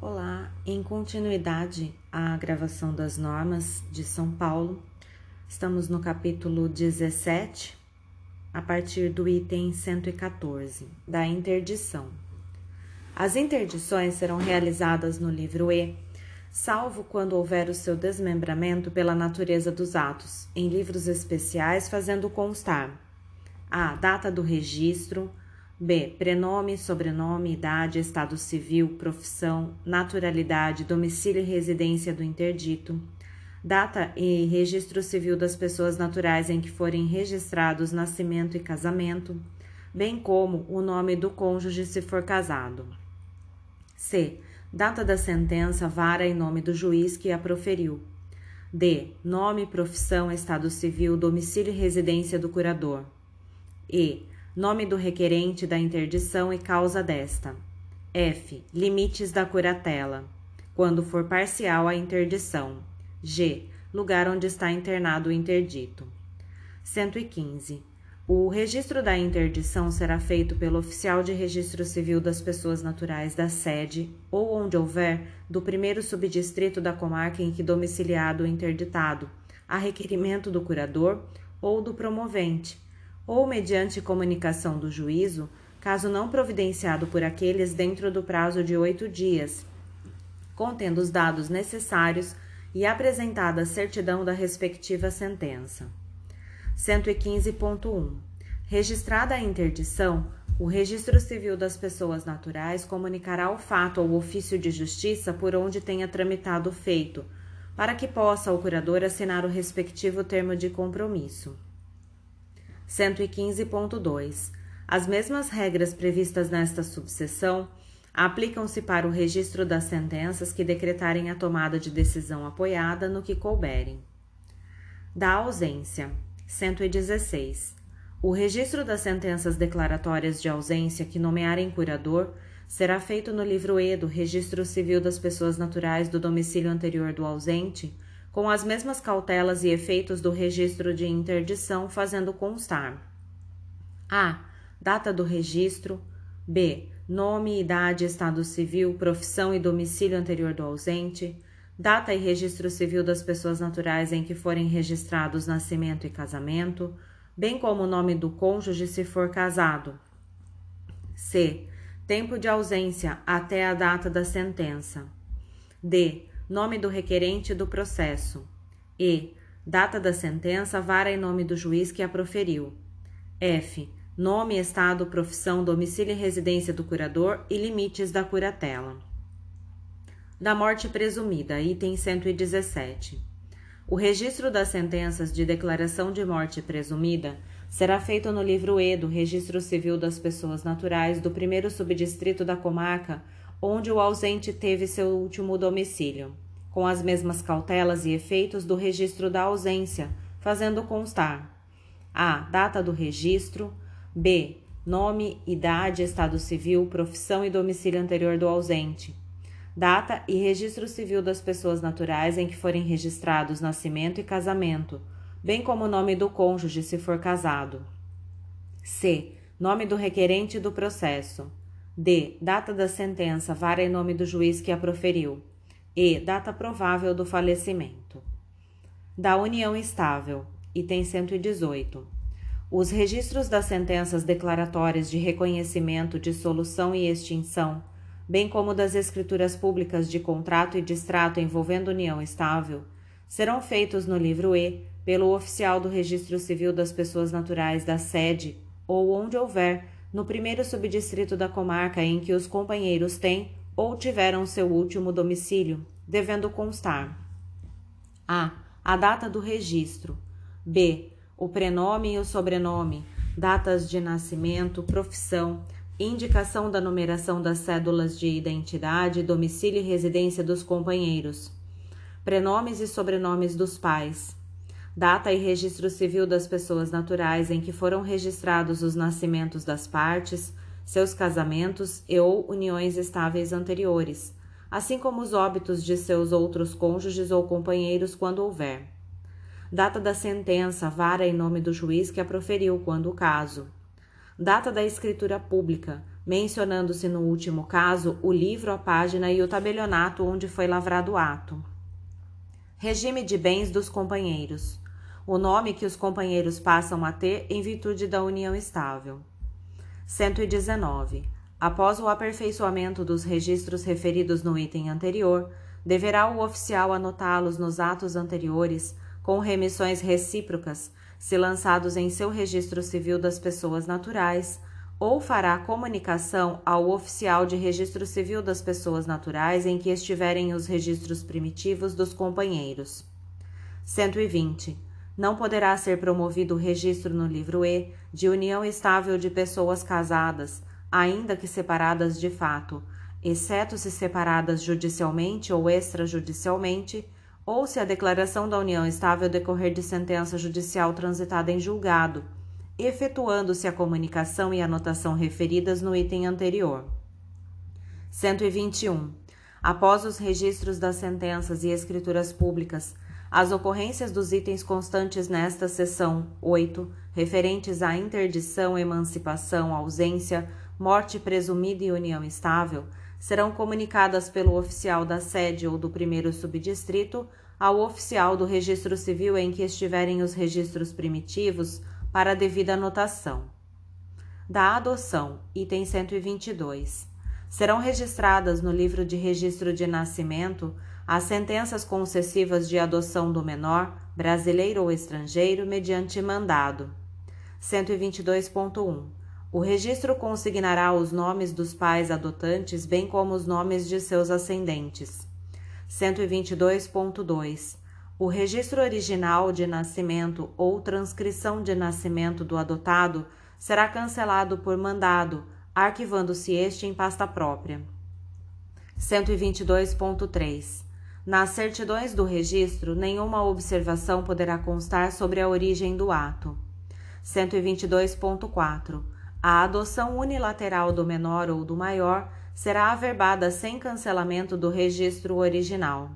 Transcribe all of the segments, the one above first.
Olá, em continuidade à gravação das normas de São Paulo, estamos no capítulo 17, a partir do item 114, da interdição. As interdições serão realizadas no livro E, salvo quando houver o seu desmembramento pela natureza dos atos, em livros especiais, fazendo constar a data do registro, B. Prenome, sobrenome, idade, estado civil, profissão, naturalidade, domicílio e residência do interdito. Data e registro civil das pessoas naturais em que forem registrados nascimento e casamento, bem como o nome do cônjuge se for casado. C. Data da sentença, vara e nome do juiz que a proferiu. D. Nome, profissão, estado civil, domicílio e residência do curador. E nome do requerente da interdição e causa desta. F. Limites da curatela, quando for parcial a interdição. G. Lugar onde está internado o interdito. 115. O registro da interdição será feito pelo oficial de registro civil das pessoas naturais da sede ou onde houver do primeiro subdistrito da comarca em que domiciliado o interditado, a requerimento do curador ou do promovente ou mediante comunicação do juízo, caso não providenciado por aqueles dentro do prazo de oito dias, contendo os dados necessários e apresentada a certidão da respectiva sentença. 115.1. Registrada a interdição, o Registro Civil das Pessoas Naturais comunicará o fato ao ofício de justiça por onde tenha tramitado o feito, para que possa o curador assinar o respectivo termo de compromisso. 115.2. As mesmas regras previstas nesta subseção aplicam-se para o registro das sentenças que decretarem a tomada de decisão apoiada no que couberem. Da ausência. 116. O registro das sentenças declaratórias de ausência que nomearem curador será feito no livro E do Registro Civil das Pessoas Naturais do domicílio anterior do ausente com as mesmas cautelas e efeitos do registro de interdição, fazendo constar: a. Data do registro. b. Nome, idade, estado civil, profissão e domicílio anterior do ausente. Data e registro civil das pessoas naturais em que forem registrados nascimento e casamento, bem como o nome do cônjuge se for casado. C. Tempo de ausência até a data da sentença. D nome do requerente do processo. E. Data da sentença, vara em nome do juiz que a proferiu. F. Nome, estado, profissão, domicílio e residência do curador e limites da curatela. Da morte presumida, item 117. O registro das sentenças de declaração de morte presumida será feito no livro E do Registro Civil das Pessoas Naturais do primeiro subdistrito da comarca onde o ausente teve seu último domicílio, com as mesmas cautelas e efeitos do registro da ausência, fazendo constar a. data do registro, b. nome, idade, estado civil, profissão e domicílio anterior do ausente, data e registro civil das pessoas naturais em que forem registrados nascimento e casamento, bem como o nome do cônjuge se for casado. C. Nome do requerente do processo. D. Data da sentença, vara em nome do juiz que a proferiu. E. Data provável do falecimento. Da união estável. Item 118. Os registros das sentenças declaratórias de reconhecimento, dissolução e extinção, bem como das escrituras públicas de contrato e distrato envolvendo união estável, serão feitos no livro E pelo oficial do Registro Civil das Pessoas Naturais da sede ou onde houver no primeiro subdistrito da comarca em que os companheiros têm ou tiveram seu último domicílio, devendo constar: a. a data do registro, b. o prenome e o sobrenome, datas de nascimento, profissão, indicação da numeração das cédulas de identidade, domicílio e residência dos companheiros, prenomes e sobrenomes dos pais, data e registro civil das pessoas naturais em que foram registrados os nascimentos das partes, seus casamentos e ou uniões estáveis anteriores, assim como os óbitos de seus outros cônjuges ou companheiros quando houver. Data da sentença, vara em nome do juiz que a proferiu quando o caso. Data da escritura pública, mencionando-se no último caso o livro, a página e o tabelionato onde foi lavrado o ato. Regime de bens dos companheiros. O nome que os companheiros passam a ter em virtude da união estável. 119. Após o aperfeiçoamento dos registros referidos no item anterior, deverá o oficial anotá-los nos atos anteriores com remissões recíprocas, se lançados em seu registro civil das pessoas naturais, ou fará comunicação ao oficial de registro civil das pessoas naturais em que estiverem os registros primitivos dos companheiros. 120. Não poderá ser promovido o registro no livro E de união estável de pessoas casadas, ainda que separadas de fato, exceto se separadas judicialmente ou extrajudicialmente, ou se a declaração da união estável decorrer de sentença judicial transitada em julgado, efetuando-se a comunicação e anotação referidas no item anterior. 121. Após os registros das sentenças e escrituras públicas, as ocorrências dos itens constantes nesta seção 8, referentes à interdição, emancipação, ausência, morte presumida e união estável, serão comunicadas pelo oficial da sede ou do primeiro subdistrito ao oficial do registro civil em que estiverem os registros primitivos para devida anotação. Da adoção, item 122. Serão registradas no livro de registro de nascimento as sentenças concessivas de adoção do menor, brasileiro ou estrangeiro, mediante mandado. 122.1. O registro consignará os nomes dos pais adotantes, bem como os nomes de seus ascendentes. 122.2. O registro original de nascimento ou transcrição de nascimento do adotado será cancelado por mandado, arquivando-se este em pasta própria. 122.3. Nas certidões do registro, nenhuma observação poderá constar sobre a origem do ato. 122.4. A adoção unilateral do menor ou do maior será averbada sem cancelamento do registro original.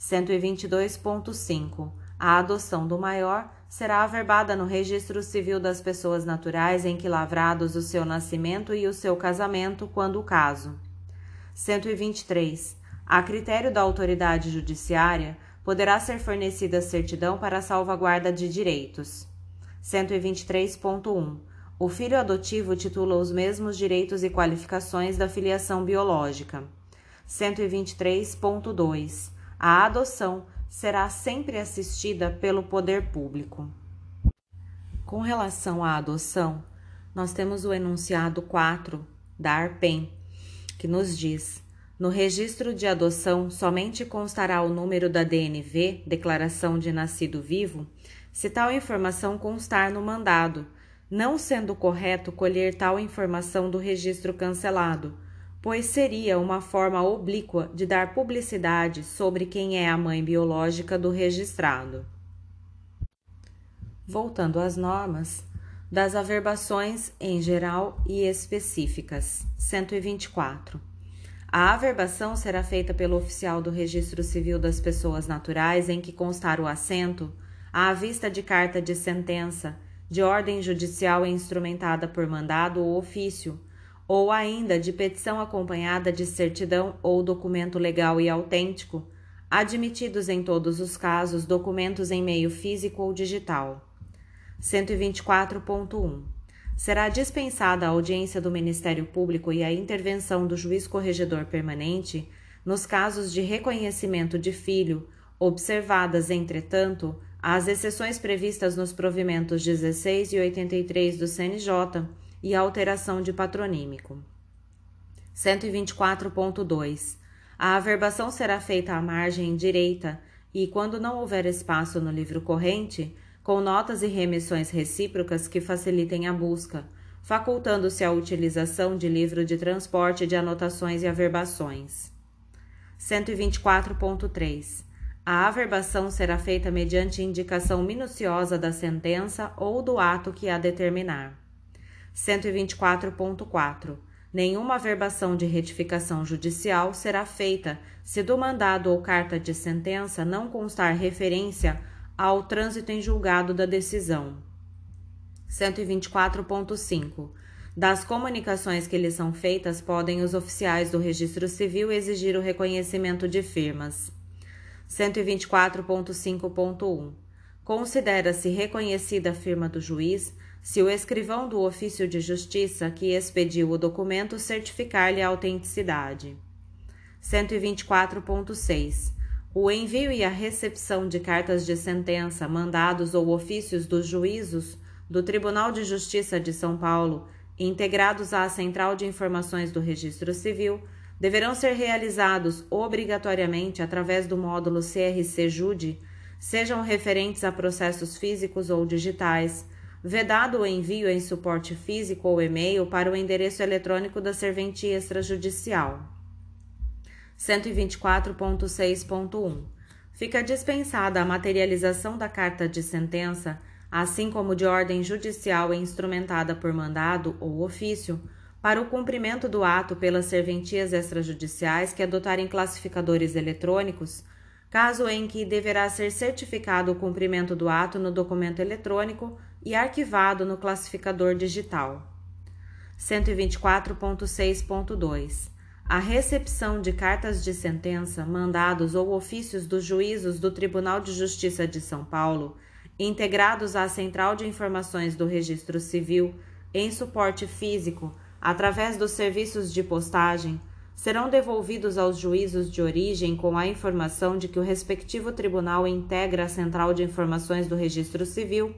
122.5. A adoção do maior será averbada no registro civil das pessoas naturais em que lavrados o seu nascimento e o seu casamento, quando o caso. 123. A critério da autoridade judiciária, poderá ser fornecida certidão para salvaguarda de direitos. 123.1 o filho adotivo titula os mesmos direitos e qualificações da filiação biológica. 123.2. A adoção será sempre assistida pelo poder público. Com relação à adoção, nós temos o enunciado 4 da ARPEN, que nos diz: no registro de adoção somente constará o número da DNV, declaração de nascido vivo, se tal informação constar no mandado não sendo correto colher tal informação do registro cancelado, pois seria uma forma oblíqua de dar publicidade sobre quem é a mãe biológica do registrado. Voltando às normas, das averbações em geral e específicas. 124. A averbação será feita pelo oficial do Registro Civil das Pessoas Naturais em que constar o assento, à vista de carta de sentença de ordem judicial instrumentada por mandado ou ofício, ou ainda de petição acompanhada de certidão ou documento legal e autêntico, admitidos em todos os casos documentos em meio físico ou digital. 124.1 Será dispensada a audiência do Ministério Público e a intervenção do juiz corregedor permanente nos casos de reconhecimento de filho, observadas, entretanto, as exceções previstas nos provimentos 16 e 83 do CNJ e a alteração de patronímico. 124.2. A averbação será feita à margem direita e, quando não houver espaço no livro corrente, com notas e remissões recíprocas que facilitem a busca, facultando-se a utilização de livro de transporte de anotações e averbações. 124.3. A averbação será feita mediante indicação minuciosa da sentença ou do ato que a determinar. 124.4. Nenhuma averbação de retificação judicial será feita se do mandado ou carta de sentença não constar referência ao trânsito em julgado da decisão. 124.5. Das comunicações que lhes são feitas, podem os oficiais do Registro Civil exigir o reconhecimento de firmas. 124.5.1 Considera-se reconhecida a firma do juiz se o escrivão do ofício de justiça que expediu o documento certificar-lhe a autenticidade. 124.6 o envio e a recepção de cartas de sentença, mandados ou ofícios dos juízos do Tribunal de Justiça de São Paulo, integrados à Central de Informações do Registro Civil, deverão ser realizados obrigatoriamente através do módulo CRC-JUDE, sejam referentes a processos físicos ou digitais, vedado o envio em suporte físico ou e-mail para o endereço eletrônico da serventia extrajudicial. 124.6.1. Fica dispensada a materialização da carta de sentença, assim como de ordem judicial instrumentada por mandado ou ofício, para o cumprimento do ato pelas serventias extrajudiciais que adotarem classificadores eletrônicos, caso em que deverá ser certificado o cumprimento do ato no documento eletrônico e arquivado no classificador digital. 124.6.2 a recepção de cartas de sentença, mandados ou ofícios dos juízos do Tribunal de Justiça de São Paulo, integrados à Central de Informações do Registro Civil, em suporte físico, através dos serviços de postagem, serão devolvidos aos juízos de origem com a informação de que o respectivo tribunal integra a Central de Informações do Registro Civil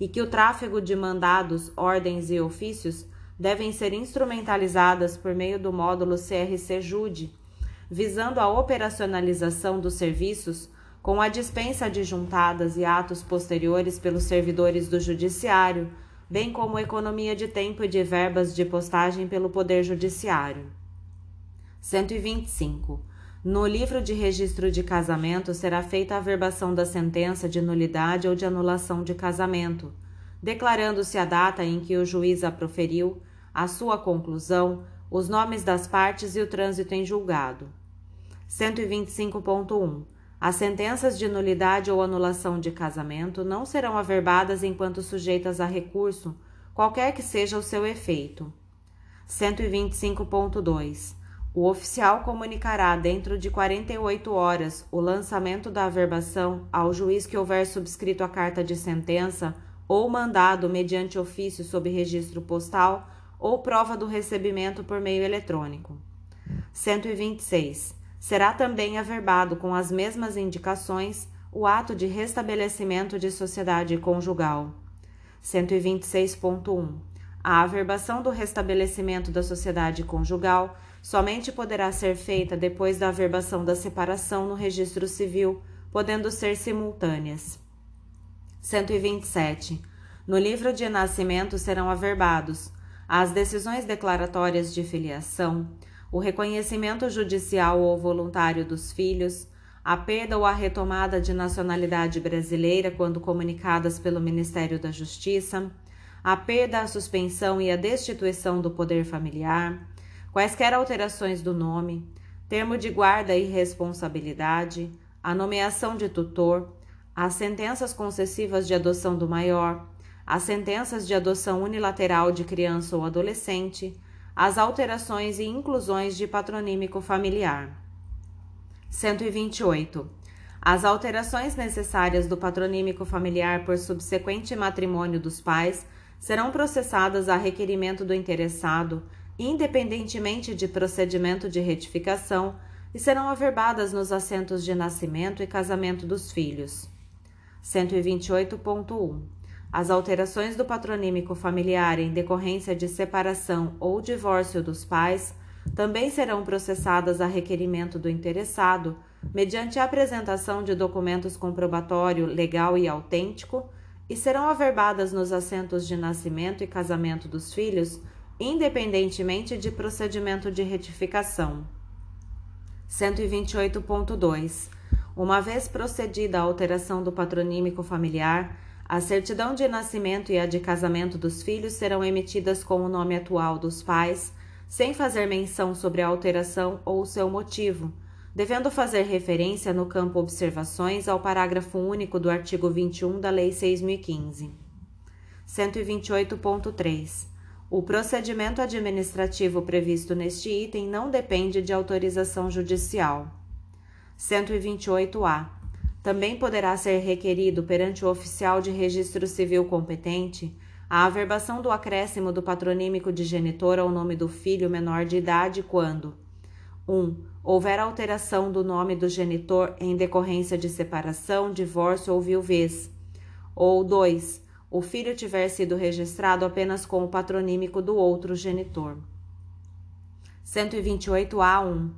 e que o tráfego de mandados, ordens e ofícios devem ser instrumentalizadas por meio do módulo CRC-JUDE, visando a operacionalização dos serviços com a dispensa de juntadas e atos posteriores pelos servidores do Judiciário, bem como economia de tempo e de verbas de postagem pelo Poder Judiciário. 125. No livro de registro de casamento será feita a verbação da sentença de nulidade ou de anulação de casamento, declarando-se a data em que o juiz a proferiu, a sua conclusão, os nomes das partes e o trânsito em julgado. 125.1. As sentenças de nulidade ou anulação de casamento não serão averbadas enquanto sujeitas a recurso, qualquer que seja o seu efeito. 125.2. O oficial comunicará dentro de 48 horas o lançamento da averbação ao juiz que houver subscrito a carta de sentença ou mandado mediante ofício sob registro postal ou prova do recebimento por meio eletrônico. 126. Será também averbado com as mesmas indicações o ato de restabelecimento de sociedade conjugal. 126.1. A averbação do restabelecimento da sociedade conjugal somente poderá ser feita depois da averbação da separação no registro civil, podendo ser simultâneas. 127. No livro de nascimento serão averbados as decisões declaratórias de filiação, o reconhecimento judicial ou voluntário dos filhos, a perda ou a retomada de nacionalidade brasileira quando comunicadas pelo Ministério da Justiça, a perda, a suspensão e a destituição do poder familiar, quaisquer alterações do nome, termo de guarda e responsabilidade, a nomeação de tutor, as sentenças concessivas de adoção do maior, as sentenças de adoção unilateral de criança ou adolescente, as alterações e inclusões de patronímico familiar. 128. As alterações necessárias do patronímico familiar por subsequente matrimônio dos pais serão processadas a requerimento do interessado, independentemente de procedimento de retificação, e serão averbadas nos assentos de nascimento e casamento dos filhos. 128.1 as alterações do patronímico familiar em decorrência de separação ou divórcio dos pais também serão processadas a requerimento do interessado, mediante a apresentação de documentos comprobatório legal e autêntico, e serão averbadas nos assentos de nascimento e casamento dos filhos, independentemente de procedimento de retificação. 128.2. Uma vez procedida a alteração do patronímico familiar, a certidão de nascimento e a de casamento dos filhos serão emitidas com o nome atual dos pais, sem fazer menção sobre a alteração ou seu motivo, devendo fazer referência no campo Observações ao parágrafo único do artigo 21 da Lei 6015. 128.3. O procedimento administrativo previsto neste item não depende de autorização judicial. 128-A. Também poderá ser requerido perante o oficial de registro civil competente a averbação do acréscimo do patronímico de genitor ao nome do filho menor de idade quando 1. Um, houver alteração do nome do genitor em decorrência de separação, divórcio ou viuvez. Ou 2 o filho tiver sido registrado apenas com o patronímico do outro genitor. 128A1.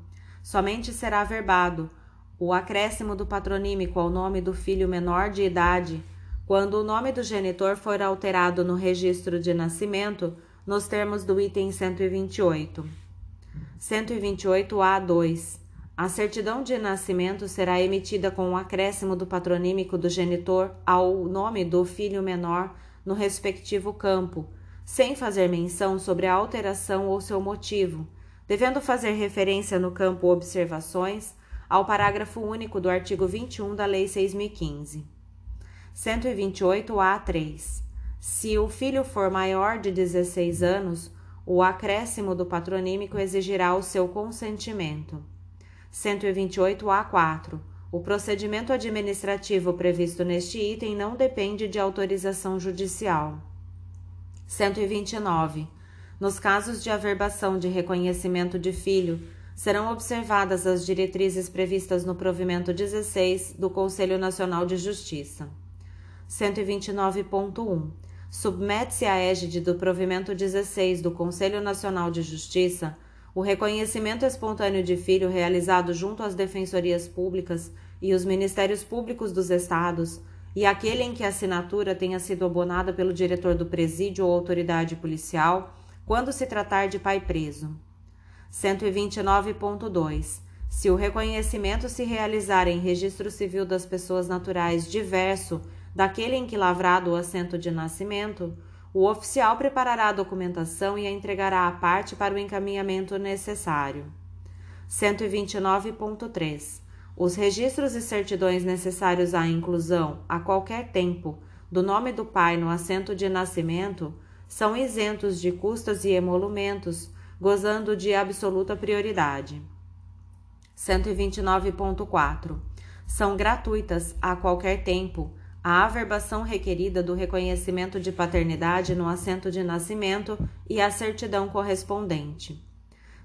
Somente será verbado o acréscimo do patronímico ao nome do filho menor de idade quando o nome do genitor for alterado no registro de nascimento nos termos do item 128. 128A2. A certidão de nascimento será emitida com o acréscimo do patronímico do genitor ao nome do filho menor no respectivo campo, sem fazer menção sobre a alteração ou seu motivo, devendo fazer referência no campo Observações ao parágrafo único do artigo 21 da Lei 6015. 128-A3. Se o filho for maior de 16 anos, o acréscimo do patronímico exigirá o seu consentimento. 128-A4. O procedimento administrativo previsto neste item não depende de autorização judicial. 129. Nos casos de averbação de reconhecimento de filho, serão observadas as diretrizes previstas no provimento 16 do Conselho Nacional de Justiça. 129.1. Submete-se à égide do provimento 16 do Conselho Nacional de Justiça o reconhecimento espontâneo de filho realizado junto às defensorias públicas e os ministérios públicos dos estados, e aquele em que a assinatura tenha sido abonada pelo diretor do presídio ou autoridade policial, quando se tratar de pai preso. 129.2. Se o reconhecimento se realizar em registro civil das pessoas naturais diverso daquele em que lavrado o assento de nascimento, o oficial preparará a documentação e a entregará à parte para o encaminhamento necessário. 129.3. Os registros e certidões necessários à inclusão, a qualquer tempo, do nome do pai no assento de nascimento são isentos de custas e emolumentos, gozando de absoluta prioridade. 129.4. São gratuitas a qualquer tempo a averbação requerida do reconhecimento de paternidade no assento de nascimento e a certidão correspondente.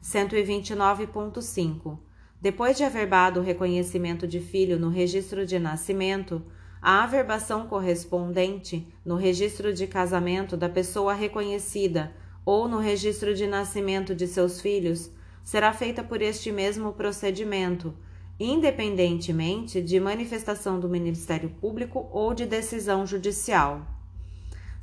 129.5. Depois de averbado o reconhecimento de filho no registro de nascimento, a averbação correspondente no registro de casamento da pessoa reconhecida ou no registro de nascimento de seus filhos será feita por este mesmo procedimento independentemente de manifestação do Ministério Público ou de decisão judicial.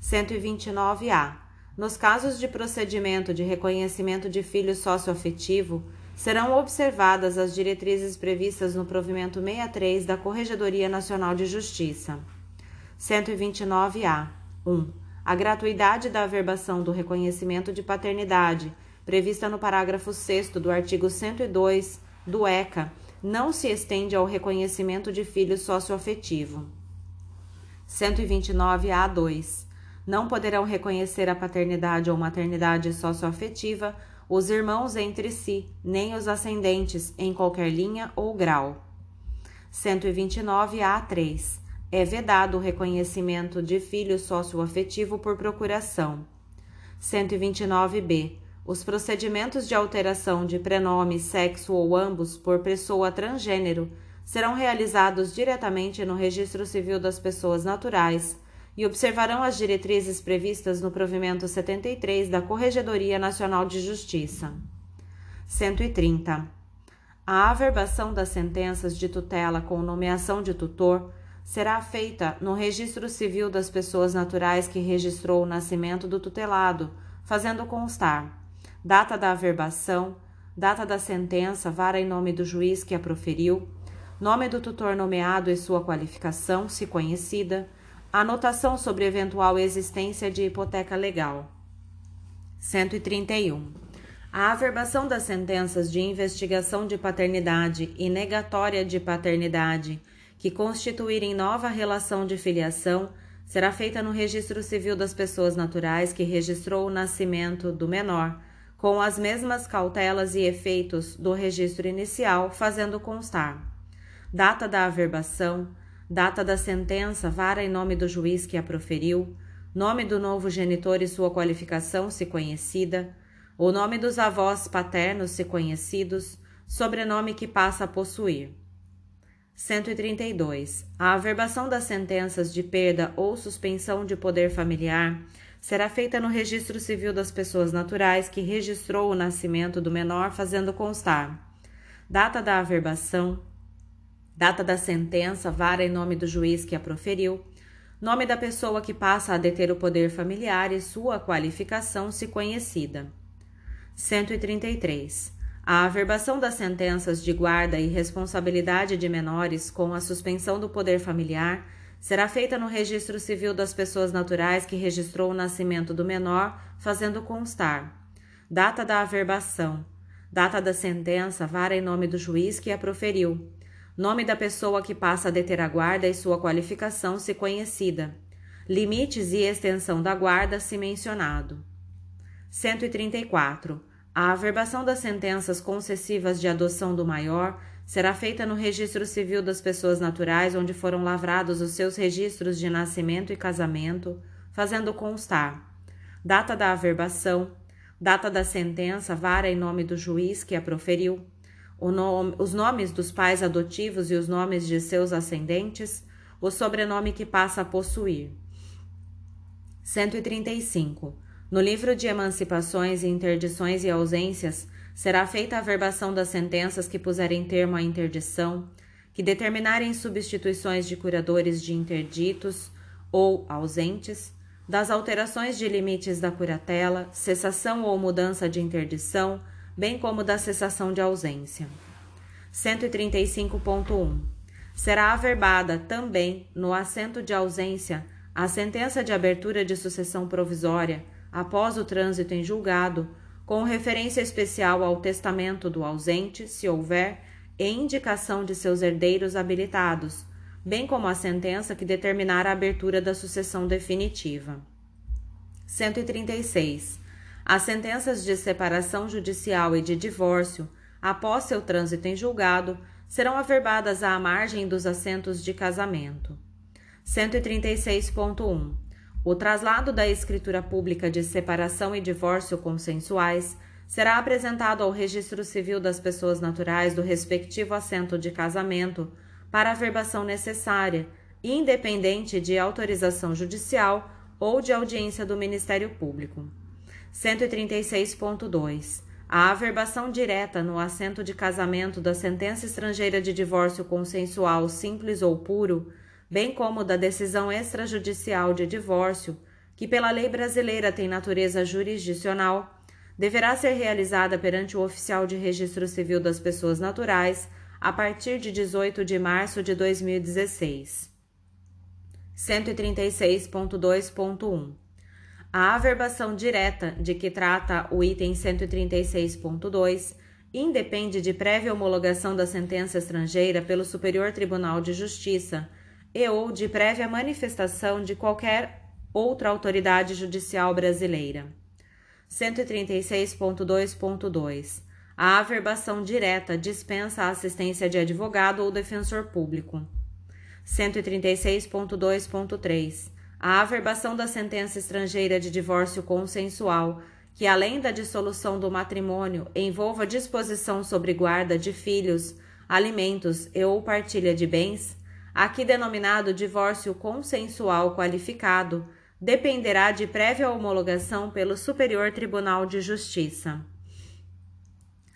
129-A. Nos casos de procedimento de reconhecimento de filho socioafetivo, serão observadas as diretrizes previstas no provimento 63 da Corregedoria Nacional de Justiça. 129-A. 1. A gratuidade da averbação do reconhecimento de paternidade, prevista no parágrafo 6 do artigo 102 do ECA, não se estende ao reconhecimento de filho socioafetivo. 129-A2. Não poderão reconhecer a paternidade ou maternidade socioafetiva os irmãos entre si, nem os ascendentes, em qualquer linha ou grau. 129-A3. É vedado o reconhecimento de filho socioafetivo por procuração. 129-B os procedimentos de alteração de prenome, sexo ou ambos por pessoa transgênero serão realizados diretamente no Registro Civil das Pessoas Naturais e observarão as diretrizes previstas no provimento 73 da Corregedoria Nacional de Justiça. 130. A averbação das sentenças de tutela com nomeação de tutor será feita no Registro Civil das Pessoas Naturais que registrou o nascimento do tutelado, fazendo constar data da averbação, data da sentença, vara em nome do juiz que a proferiu, nome do tutor nomeado e sua qualificação, se conhecida, anotação sobre eventual existência de hipoteca legal. 131. A averbação das sentenças de investigação de paternidade e negatória de paternidade que constituírem nova relação de filiação será feita no registro civil das pessoas naturais que registrou o nascimento do menor, com as mesmas cautelas e efeitos do registro inicial, fazendo constar data da averbação, data da sentença, vara em nome do juiz que a proferiu, nome do novo genitor e sua qualificação, se conhecida, o nome dos avós paternos, se conhecidos, sobrenome que passa a possuir. 132. A averbação das sentenças de perda ou suspensão de poder familiar será feita no registro civil das pessoas naturais que registrou o nascimento do menor, fazendo constar data da averbação, data da sentença, vara em nome do juiz que a proferiu, nome da pessoa que passa a deter o poder familiar e sua qualificação, se conhecida. 133. A averbação das sentenças de guarda e responsabilidade de menores com a suspensão do poder familiar será feita no registro civil das pessoas naturais que registrou o nascimento do menor, fazendo constar data da averbação, data da sentença, vara em nome do juiz que a proferiu, nome da pessoa que passa a deter a guarda e sua qualificação se conhecida, limites e extensão da guarda se mencionado. 134. A averbação das sentenças concessivas de adoção do maior será feita no registro civil das pessoas naturais onde foram lavrados os seus registros de nascimento e casamento, fazendo constar data da averbação, data da sentença, vara em nome do juiz que a proferiu, nome, os nomes dos pais adotivos e os nomes de seus ascendentes, o sobrenome que passa a possuir. 135. No livro de emancipações, interdições e ausências, será feita a verbação das sentenças que puserem termo à interdição, que determinarem substituições de curadores de interditos ou ausentes, das alterações de limites da curatela, cessação ou mudança de interdição, bem como da cessação de ausência. 135.1. Será averbada também, no assento de ausência, a sentença de abertura de sucessão provisória após o trânsito em julgado, com referência especial ao testamento do ausente, se houver, e indicação de seus herdeiros habilitados, bem como a sentença que determinar a abertura da sucessão definitiva. 136. As sentenças de separação judicial e de divórcio, após seu trânsito em julgado, serão averbadas à margem dos assentos de casamento. 136.1 o traslado da escritura pública de separação e divórcio consensuais será apresentado ao Registro Civil das Pessoas Naturais do respectivo assento de casamento para a verbação necessária, independente de autorização judicial ou de audiência do Ministério Público. 136.2. A averbação direta no assento de casamento da sentença estrangeira de divórcio consensual simples ou puro bem como da decisão extrajudicial de divórcio, que pela lei brasileira tem natureza jurisdicional, deverá ser realizada perante o oficial de registro civil das pessoas naturais a partir de 18 de março de 2016. 136.2.1 A averbação direta de que trata o item 136.2 independe de prévia homologação da sentença estrangeira pelo Superior Tribunal de Justiça e ou de prévia manifestação de qualquer outra autoridade judicial brasileira. 136.2.2 A averbação direta dispensa a assistência de advogado ou defensor público. 136.2.3 A averbação da sentença estrangeira de divórcio consensual, que além da dissolução do matrimônio envolva disposição sobre guarda de filhos, alimentos e ou partilha de bens, aqui denominado divórcio consensual qualificado, dependerá de prévia homologação pelo Superior Tribunal de Justiça.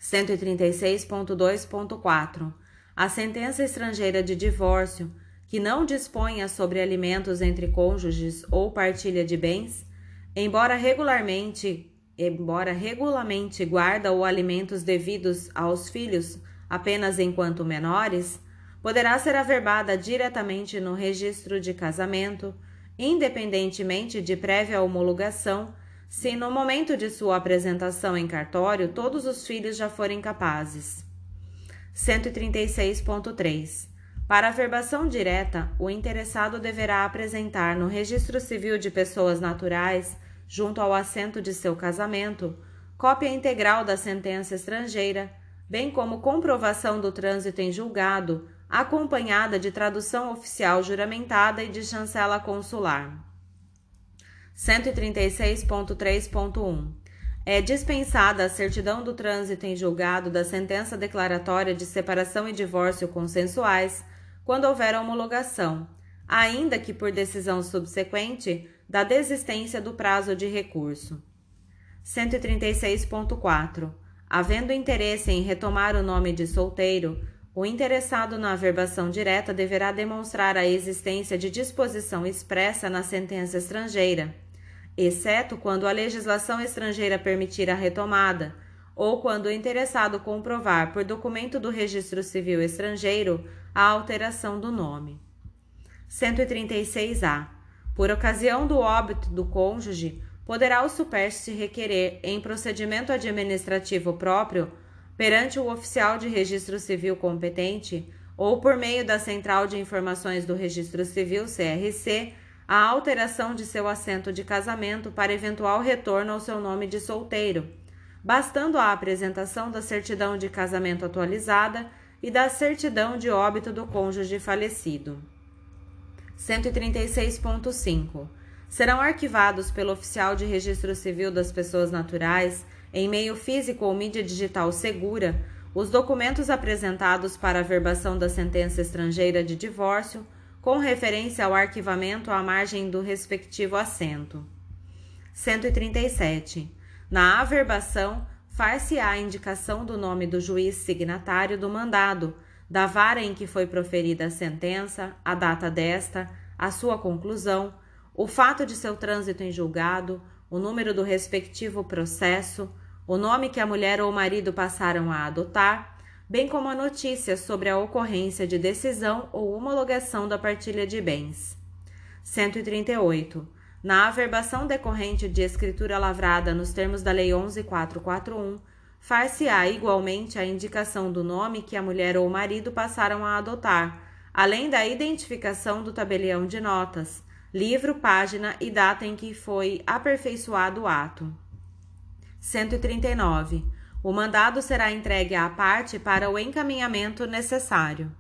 136.2.4 A sentença estrangeira de divórcio, que não disponha sobre alimentos entre cônjuges ou partilha de bens, embora regularmente embora regulamente guarda ou alimentos devidos aos filhos apenas enquanto menores, poderá ser averbada diretamente no registro de casamento, independentemente de prévia homologação, se no momento de sua apresentação em cartório todos os filhos já forem capazes. 136.3. Para a verbação direta, o interessado deverá apresentar no Registro Civil de Pessoas Naturais, junto ao assento de seu casamento, cópia integral da sentença estrangeira, bem como comprovação do trânsito em julgado, acompanhada de tradução oficial juramentada e de chancela consular. 136.3.1 é dispensada a certidão do trânsito em julgado da sentença declaratória de separação e divórcio consensuais quando houver homologação, ainda que por decisão subsequente da desistência do prazo de recurso. 136.4. Havendo interesse em retomar o nome de solteiro, o interessado na averbação direta deverá demonstrar a existência de disposição expressa na sentença estrangeira, exceto quando a legislação estrangeira permitir a retomada, ou quando o interessado comprovar por documento do registro civil estrangeiro a alteração do nome. 136-A. Por ocasião do óbito do cônjuge, poderá o supérstite requerer, em procedimento administrativo próprio, perante o oficial de registro civil competente, ou por meio da Central de Informações do Registro Civil, CRC, a alteração de seu assento de casamento para eventual retorno ao seu nome de solteiro, bastando a apresentação da certidão de casamento atualizada e da certidão de óbito do cônjuge falecido. 136.5. Serão arquivados pelo oficial de registro civil das pessoas naturais, em meio físico ou mídia digital segura, os documentos apresentados para a verbação da sentença estrangeira de divórcio, com referência ao arquivamento à margem do respectivo assento. 137. Na averbação, far-se-á a indicação do nome do juiz signatário do mandado, da vara em que foi proferida a sentença, a data desta, a sua conclusão, o fato de seu trânsito em julgado, o número do respectivo processo, o nome que a mulher ou o marido passaram a adotar, bem como a notícia sobre a ocorrência de decisão ou homologação da partilha de bens. 138. Na averbação decorrente de escritura lavrada nos termos da Lei 11441, far-se-á igualmente a indicação do nome que a mulher ou o marido passaram a adotar, além da identificação do tabelião de notas, livro, página e data em que foi aperfeiçoado o ato. 139. O mandado será entregue à parte para o encaminhamento necessário.